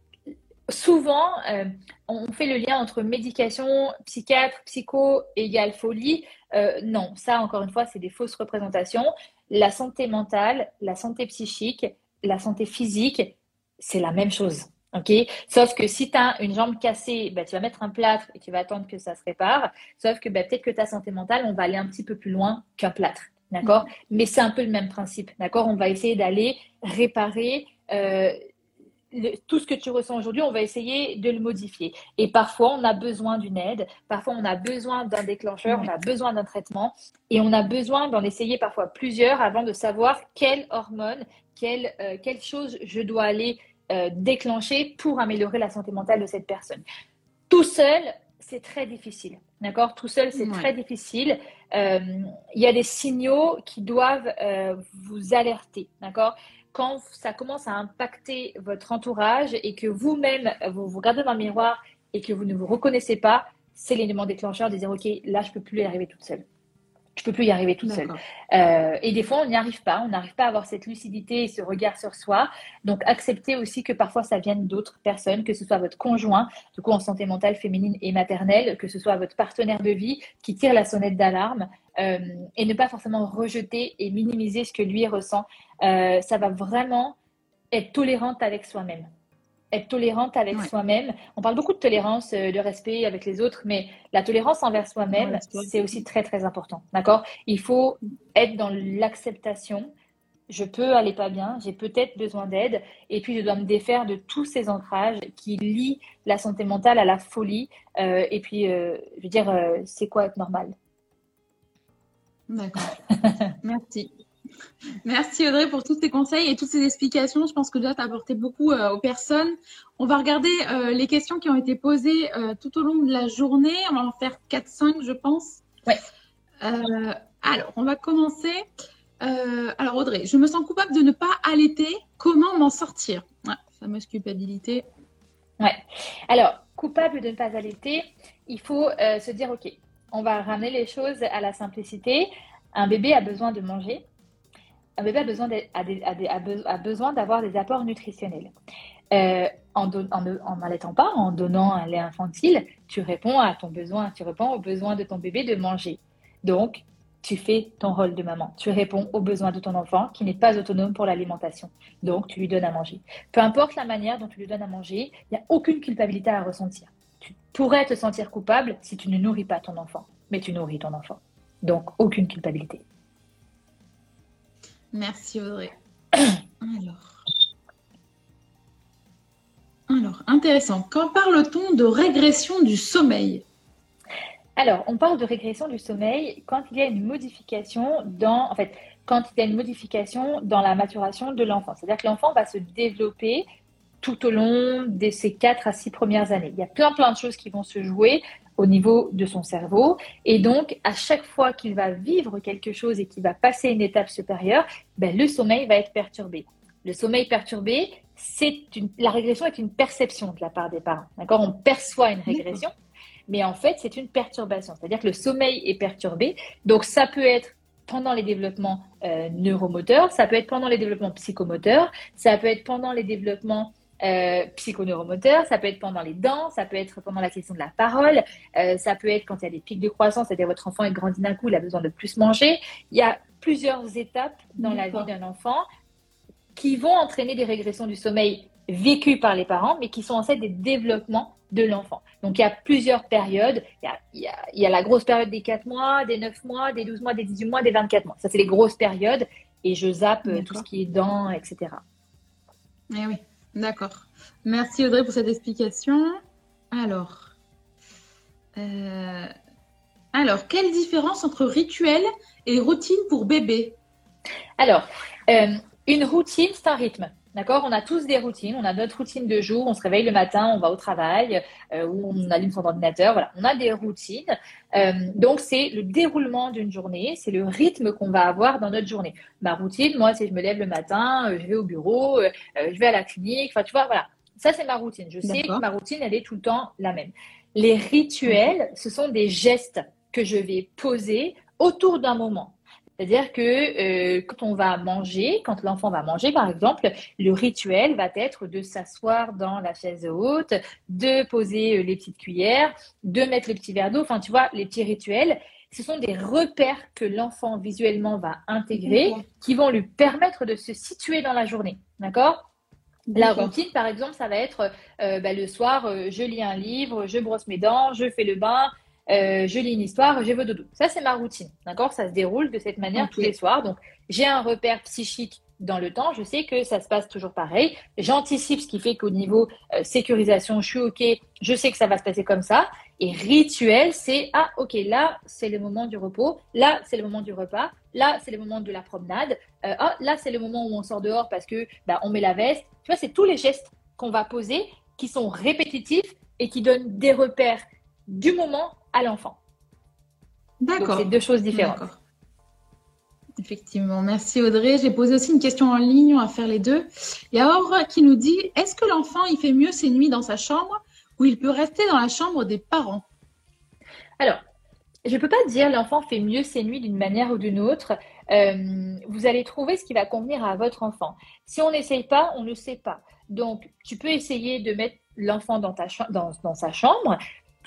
S3: souvent, euh, on fait le lien entre médication, psychiatre, psycho égale folie. Euh, non, ça, encore une fois, c'est des fausses représentations. La santé mentale, la santé psychique, la santé physique, c'est la même chose. ok? Sauf que si tu as une jambe cassée, bah, tu vas mettre un plâtre et tu vas attendre que ça se répare. Sauf que bah, peut-être que ta santé mentale, on va aller un petit peu plus loin qu'un plâtre. D'accord mm. Mais c'est un peu le même principe. D'accord? On va essayer d'aller réparer euh, tout ce que tu ressens aujourd'hui, on va essayer de le modifier. Et parfois, on a besoin d'une aide, parfois, on a besoin d'un déclencheur, on a besoin d'un traitement, et on a besoin d'en essayer parfois plusieurs avant de savoir quelle hormone, quelle, euh, quelle chose je dois aller euh, déclencher pour améliorer la santé mentale de cette personne. Tout seul, c'est très difficile. D'accord? Tout seul, c'est très difficile. Euh, il y a des signaux qui doivent vous alerter. D'accord? Quand ça commence à impacter votre entourage et que vous-même, vous vous regardez dans le miroir et que vous ne vous reconnaissez pas, c'est l'élément déclencheur de dire, OK, là, je ne peux plus y arriver toute seule. Je ne peux plus y arriver toute seule. Euh, et des fois, on n'y arrive pas. On n'arrive pas à avoir cette lucidité et ce regard sur soi. Donc, acceptez aussi que parfois, ça vienne d'autres personnes, que ce soit votre conjoint, du coup, en santé mentale féminine et maternelle, que ce soit votre partenaire de vie qui tire la sonnette d'alarme. Euh, et ne pas forcément rejeter et minimiser ce que lui ressent. Euh, ça va vraiment être tolérante avec soi-même. Être tolérante avec soi-même. On parle beaucoup de tolérance, euh, de respect avec les autres, mais la tolérance envers soi-même, c'est aussi très très important. D'accord? Il faut être dans l'acceptation. Je peux aller pas bien, j'ai peut-être besoin d'aide, et puis je dois me défaire de tous ces ancrages qui lient la santé mentale à la folie. et puis, je veux dire, c'est quoi être normal?
S2: D'accord. Merci. Merci Audrey pour tous tes conseils et toutes ces explications. Je pense que déjà tu as apporté beaucoup euh, aux personnes. On va regarder euh, les questions qui ont été posées euh, tout au long de la journée. On va en faire 4-5 je pense.
S3: Oui.
S2: alors, on va commencer. alors Audrey, je me sens coupable de ne pas allaiter. Comment m'en sortir? Ouais, Fameuse culpabilité.
S3: Ouais. Alors, coupable de ne pas allaiter, il faut se dire, OK, on va ramener les choses à la simplicité. Un bébé a besoin de manger. Un bébé a besoin, d'avoir des apports nutritionnels. Euh, en n'allaitant pas, en donnant un lait infantile, tu réponds à ton besoin, tu réponds au besoin de ton bébé de manger. Donc, tu fais ton rôle de maman. Tu réponds aux besoins de ton enfant qui n'est pas autonome pour l'alimentation. Donc, tu lui donnes à manger. Peu importe la manière dont tu lui donnes à manger, il n'y a aucune culpabilité à ressentir tu pourrais te sentir coupable si tu ne nourris pas ton enfant, mais tu nourris ton enfant. Donc, aucune culpabilité.
S2: Merci Audrey. Alors. Intéressant. Quand parle-t-on de régression du sommeil?
S3: Alors, on parle de régression du sommeil quand il y a une modification dans, en fait, quand il y a une modification dans la maturation de l'enfant. C'est-à-dire que l'enfant va se développer tout au long de ses 4 à 6 premières années. Il y a plein plein de choses qui vont se jouer au niveau de son cerveau. Et donc, à chaque fois qu'il va vivre quelque chose et qu'il va passer une étape supérieure, ben, le sommeil va être perturbé. Le sommeil perturbé, c'est la régression est une perception de la part des parents. D'accord? On perçoit une régression, mais en fait, c'est une perturbation. C'est-à-dire que le sommeil est perturbé. Donc, ça peut être pendant les développements euh, neuromoteurs, ça peut être pendant les développements psychomoteurs, ça peut être pendant les développements euh, psychoneuromoteur, ça peut être pendant les dents, ça peut être pendant la question de la parole, euh, ça peut être quand il y a des pics de croissance, c'est-à-dire votre enfant est grandi d'un coup, il a besoin de plus manger. Il y a plusieurs étapes dans la vie d'un enfant qui vont entraîner des régressions du sommeil vécues par les parents, mais qui sont en fait des développements de l'enfant. Donc il y a plusieurs périodes. Il y a, il y a, la grosse période des 4 mois, des 9 mois, des 12 mois, des 18 mois, des 24 mois. Ça, c'est les grosses périodes. Et je zappe euh, tout ce qui est dents, etc.
S2: Eh oui. D'accord. Merci Audrey pour cette explication. Alors, euh, alors quelle différence entre rituel et routine pour bébé?
S3: Alors, euh, une routine, c'est un rythme. D'accord? On a tous des routines. On a notre routine de jour. On se réveille le matin, on va au travail, euh, ou on allume son ordinateur. Voilà, on a des routines. Euh, donc, c'est le déroulement d'une journée. C'est le rythme qu'on va avoir dans notre journée. Ma routine, moi, c'est je me lève le matin, euh, je vais au bureau, je vais à la clinique. Enfin, tu vois, voilà. Ça, c'est ma routine. Je sais que ma routine, elle est tout le temps la même. Les rituels, ce sont des gestes que je vais poser autour d'un moment. C'est-à-dire que euh, quand on va manger, quand l'enfant va manger, par exemple, le rituel va être de s'asseoir dans la chaise haute, de poser euh, les petites cuillères, de mettre le petit verre d'eau. Enfin, tu vois, les petits rituels, ce sont des repères que l'enfant visuellement va intégrer, qui vont lui permettre de se situer dans la journée. D'accord? La routine, par exemple, ça va être euh, bah, le soir, je lis un livre, je brosse mes dents, je fais le bain, euh, je lis une histoire, je veux dodo. Ça, c'est ma routine. D'accord? Ça se déroule de cette manière tous les soirs. Donc, j'ai un repère psychique dans le temps. Je sais que ça se passe toujours pareil. J'anticipe ce qui fait qu'au niveau euh, sécurisation, je suis OK. Je sais que ça va se passer comme ça. Et rituel, c'est ah, OK, là, c'est le moment du repos. Là, c'est le moment du repas. Là, c'est le moment de la promenade. Euh, ah, là, c'est le moment où on sort dehors parce que bah, on met la veste. Tu vois, c'est tous les gestes qu'on va poser qui sont répétitifs et qui donnent des repères du moment à l'enfant. D'accord. C'est deux choses différentes.
S2: Effectivement, merci Audrey. J'ai posé aussi une question en ligne, on va faire les deux. Il y a Aure qui nous dit est-ce que l'enfant il fait mieux ses nuits dans sa chambre ou il peut rester dans la chambre des parents?
S3: Alors, je ne peux pas dire l'enfant fait mieux ses nuits d'une manière ou d'une autre. Euh, vous allez trouver ce qui va convenir à votre enfant. Si on n'essaye pas, on ne sait pas. Donc, tu peux essayer de mettre l'enfant dans, dans, dans, sa chambre.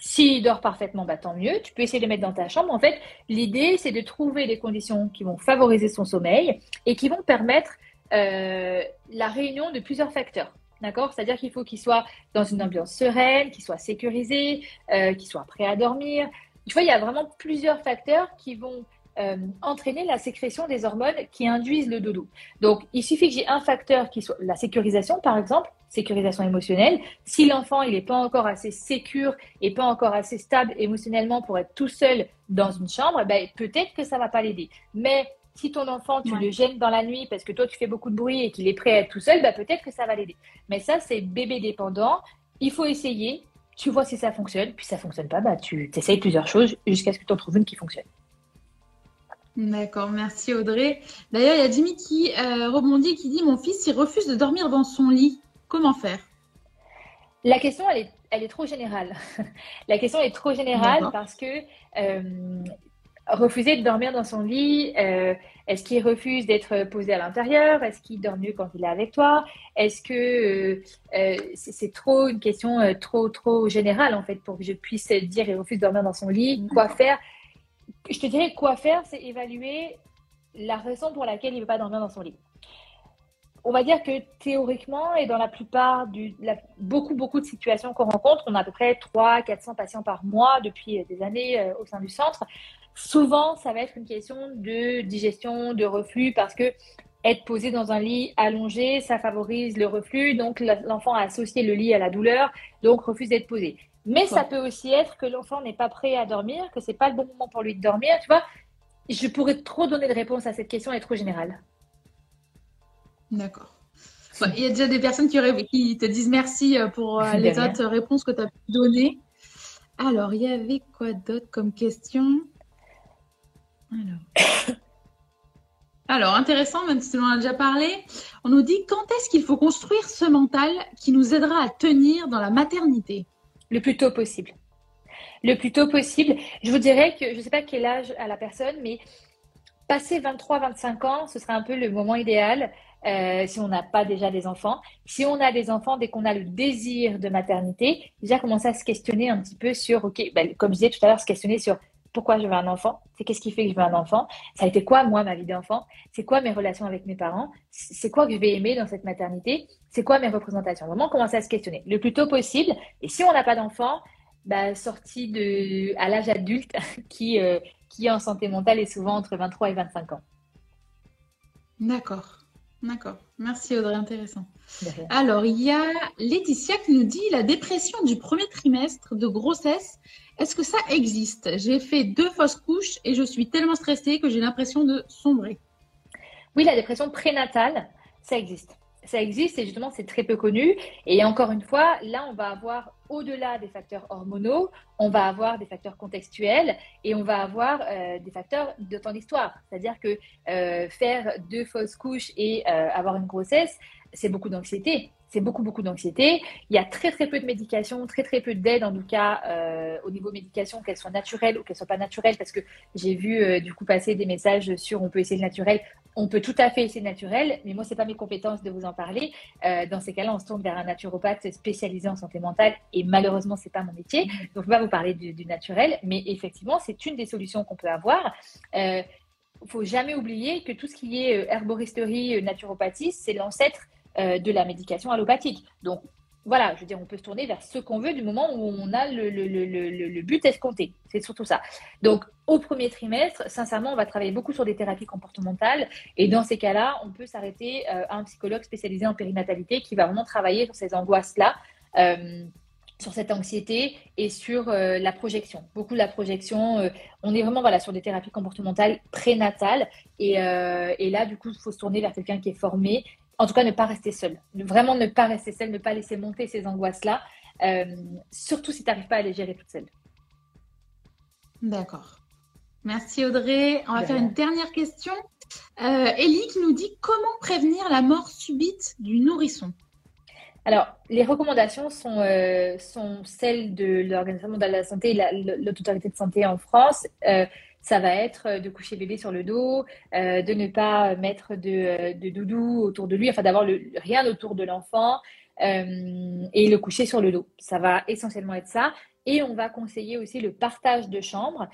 S3: S'il dort parfaitement, bah, tant mieux. Tu peux essayer de le mettre dans ta chambre. En fait, l'idée, c'est de trouver des conditions qui vont favoriser son sommeil et qui vont permettre euh, la réunion de plusieurs facteurs. D'accord? C'est-à-dire qu'il faut qu'il soit dans une ambiance sereine, qu'il soit sécurisé, euh, qu'il soit prêt à dormir. Tu vois, il y a vraiment plusieurs facteurs qui vont euh, entraîner la sécrétion des hormones qui induisent le dodo. Donc, il suffit que j'ai un facteur qui soit la sécurisation, par exemple, sécurisation émotionnelle. Si l'enfant il n'est pas encore assez sécure et pas encore assez stable émotionnellement pour être tout seul dans une chambre, ben, peut-être que ça va pas l'aider. Mais si ton enfant, tu le gênes dans la nuit parce que toi, tu fais beaucoup de bruit et qu'il est prêt à être tout seul, ben, peut-être que ça va l'aider. Mais ça, c'est bébé dépendant. Il faut essayer. Tu vois si ça fonctionne. Puis ça fonctionne pas, bah, tu essayes plusieurs choses jusqu'à ce que tu en trouves une qui fonctionne.
S2: D'accord, merci Audrey. D'ailleurs, il y a Jimmy qui euh, rebondit qui dit Mon fils, il refuse de dormir dans son lit. Comment faire?
S3: La question, elle est, elle est trop générale. la question est trop générale parce que euh, refuser de dormir dans son lit, euh, est-ce qu'il refuse d'être posé à l'intérieur? Est-ce qu'il dort mieux quand il est avec toi? Est-ce que c'est trop une question trop, trop générale en fait pour que je puisse dire il refuse de dormir dans son lit? Quoi faire? Je te dirais quoi faire, c'est évaluer la raison pour laquelle il ne veut pas dormir dans son lit. On va dire que théoriquement, et dans la plupart du, beaucoup, beaucoup de situations qu'on rencontre, on a à peu près 300-400 patients par mois depuis des années euh, au sein du centre. Souvent, ça va être une question de digestion, de reflux, parce que être posé dans un lit allongé, ça favorise le reflux. Donc, l'enfant a associé le lit à la douleur, donc refuse d'être posé. Mais ça peut aussi être que l'enfant n'est pas prêt à dormir, que c'est pas le bon moment pour lui de dormir. Tu vois, je pourrais trop donner de réponse à cette question, elle est trop générale.
S2: D'accord. Il y a déjà des personnes qui, qui te disent merci euh, pour euh, les autres réponses que tu as pu donner. Alors, il y avait quoi d'autre comme question? Alors. Alors, intéressant, même si on en a déjà parlé, on nous dit quand est-ce qu'il faut construire ce mental qui nous aidera à tenir dans la maternité?
S3: Le plus tôt possible. Le plus tôt possible. Je vous dirais que je ne sais pas quel âge a la personne, mais passer 23-25 ans, ce serait un peu le moment idéal euh, si on n'a pas déjà des enfants. Si on a des enfants, dès qu'on a le désir de maternité, déjà commencer à se questionner un petit peu sur, ok, ben, comme je disais tout à l'heure, se questionner sur pourquoi je veux un enfant, c'est qu'est-ce qui fait que je veux un enfant, ça a été quoi moi ma vie d'enfant, c'est quoi mes relations avec mes parents, c'est quoi que je vais aimer dans cette maternité, c'est quoi mes représentations. Vraiment commencer à se questionner le plus tôt possible. Et si on n'a pas d'enfant, bah, sortie de, à l'âge adulte, qui, euh, qui en santé mentale est souvent entre 23 et 25 ans.
S2: D'accord. D'accord. Merci Audrey, intéressant. Alors, il y a Laetitia qui nous dit la dépression du premier trimestre de grossesse, est-ce que ça existe? J'ai fait deux fausses couches et je suis tellement stressée que j'ai l'impression de sombrer.
S3: Oui, la dépression prénatale, ça existe ça existe et justement c'est très peu connu. Et encore une fois, là on va avoir au-delà des facteurs hormonaux, on va avoir des facteurs contextuels et on va avoir euh, des facteurs de temps d'histoire. C'est-à-dire que euh, faire deux fausses couches et euh, avoir une grossesse, c'est beaucoup d'anxiété. C'est beaucoup, beaucoup d'anxiété. Il y a très, très peu de médication, très, très peu d'aide, en tout cas, au niveau médication, qu'elles soient naturelles ou qu'elles soient pas naturelles, parce que j'ai vu, du coup, passer des messages sur on peut essayer le naturel on peut tout à fait essayer naturel, mais moi, ce n'est pas mes compétences de vous en parler. Euh, dans ces cas-là, on se tourne vers un naturopathe spécialisé en santé mentale et malheureusement, ce n'est pas mon métier. Donc, je ne vais pas vous parler du, naturel, mais effectivement, c'est une des solutions qu'on peut avoir. Il euh, faut jamais oublier que tout ce qui est euh, herboristerie, naturopathie, c'est l'ancêtre de la médication allopathique. Donc, voilà, je veux dire, on peut se tourner vers ce qu'on veut du moment où on a le, but escompté. C'est surtout ça. Donc, au premier trimestre, sincèrement, on va travailler beaucoup sur des thérapies comportementales. Et dans ces cas-là, on peut s'arrêter euh, à un psychologue spécialisé en périnatalité qui va vraiment travailler sur ces angoisses-là. Euh, sur cette anxiété et sur euh, la projection. Beaucoup de la projection, on est vraiment voilà, sur des thérapies comportementales prénatales. Et, et là, du coup, il faut se tourner vers quelqu'un qui est formé en tout cas, ne pas rester seul. Vraiment ne pas rester seul, ne pas laisser monter ces angoisses-là, euh, surtout si tu n'arrives pas à les gérer toute seule.
S2: D'accord. Merci Audrey. On va faire une dernière question. Euh, Ellie qui nous dit comment prévenir la mort subite du nourrisson?
S3: Alors, les recommandations sont, euh, sont celles de l'Organisation mondiale de la santé et l'autorité de santé en France. Euh, ça va être euh, de coucher bébé sur le dos, euh, de ne pas mettre de, euh, de, doudou autour de lui, enfin d'avoir rien autour de l'enfant et le coucher sur le dos. Ça va essentiellement être ça. Et on va conseiller aussi le partage de chambre.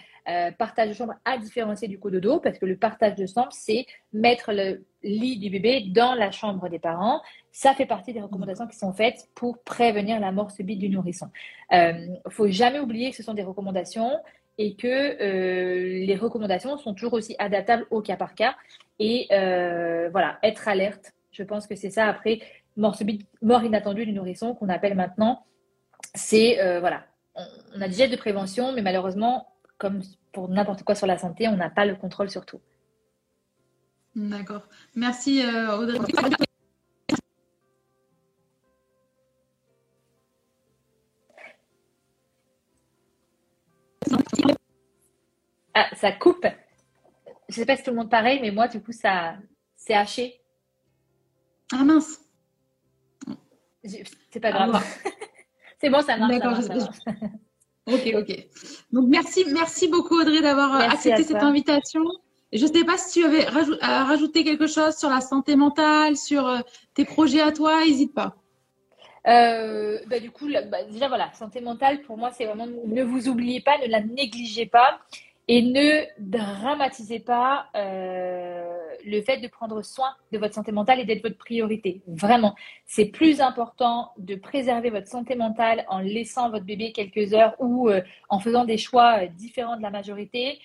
S3: partage de chambre à différencier du dos, parce que le partage de chambre, c'est mettre le lit du bébé dans la chambre des parents. Ça fait partie des recommandations qui sont faites pour prévenir la mort subite du nourrisson. Il ne faut jamais oublier que ce sont des recommandations et que euh, les recommandations sont toujours aussi adaptables au cas par cas. Et euh, voilà, être alerte. Je pense que c'est ça. Après, mort mort inattendue du nourrisson qu'on appelle maintenant, c'est euh, voilà, on, a des gestes de prévention, mais malheureusement, comme pour n'importe quoi sur la santé, on n'a pas le contrôle sur tout.
S2: D'accord. Merci Audrey.
S3: Ah, ça coupe. Je sais pas si tout le monde pareil, mais moi, du coup, ça, c'est haché.
S2: Ah mince.
S3: C'est pas grave. c'est bon, ça marche. D'accord.
S2: ok, ok. Donc merci, merci beaucoup Audrey d'avoir euh, accepté cette invitation. Je ne sais pas si tu avais rajouté quelque chose sur la santé mentale, sur euh, tes projets à toi, n'hésite pas.
S3: Euh, bah, du coup, bah, déjà voilà, santé mentale, pour moi, c'est vraiment ne vous oubliez pas, ne la négligez pas et ne dramatisez pas euh, le fait de prendre soin de votre santé mentale et d'être votre priorité. Vraiment, c'est plus important de préserver votre santé mentale en laissant votre bébé quelques heures ou euh, en faisant des choix différents de la majorité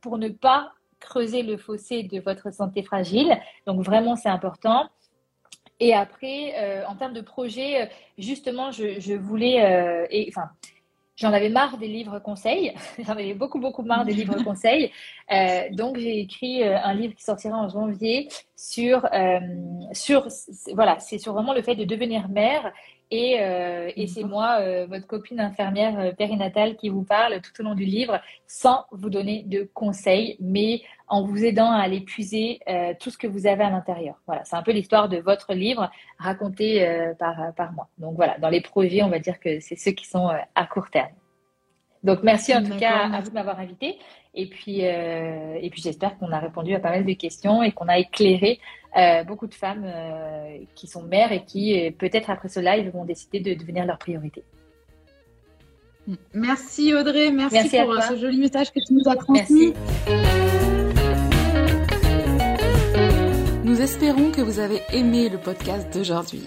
S3: pour ne pas creuser le fossé de votre santé fragile. Donc vraiment, c'est important. Et après, en termes de projet, justement, je, je voulais, et, J'en avais marre des livres conseils. J'en avais beaucoup, beaucoup marre des livres conseils. Euh, donc, j'ai écrit euh, un livre qui sortira en janvier sur, euh, sur voilà, c'est sur vraiment le fait de devenir mère et, euh, et c'est moi, euh, votre copine infirmière euh, périnatale, qui vous parle tout au long du livre, sans vous donner de conseils, mais en vous aidant à aller puiser tout ce que vous avez à l'intérieur. Voilà, c'est un peu l'histoire de votre livre raconté par, par moi. Donc voilà, dans les projets, on va dire que c'est ceux qui sont à court terme. Donc merci en tout cas à vous de m'avoir invité. Et puis, euh, et puis j'espère qu'on a répondu à pas mal de questions et qu'on a éclairé euh, beaucoup de femmes euh, qui sont mères et qui, peut-être après ce live, vont décider de devenir leur priorité.
S4: Merci Audrey, merci, pour ce joli message que tu nous as transmis.
S2: Nous espérons que vous avez aimé le podcast d'aujourd'hui.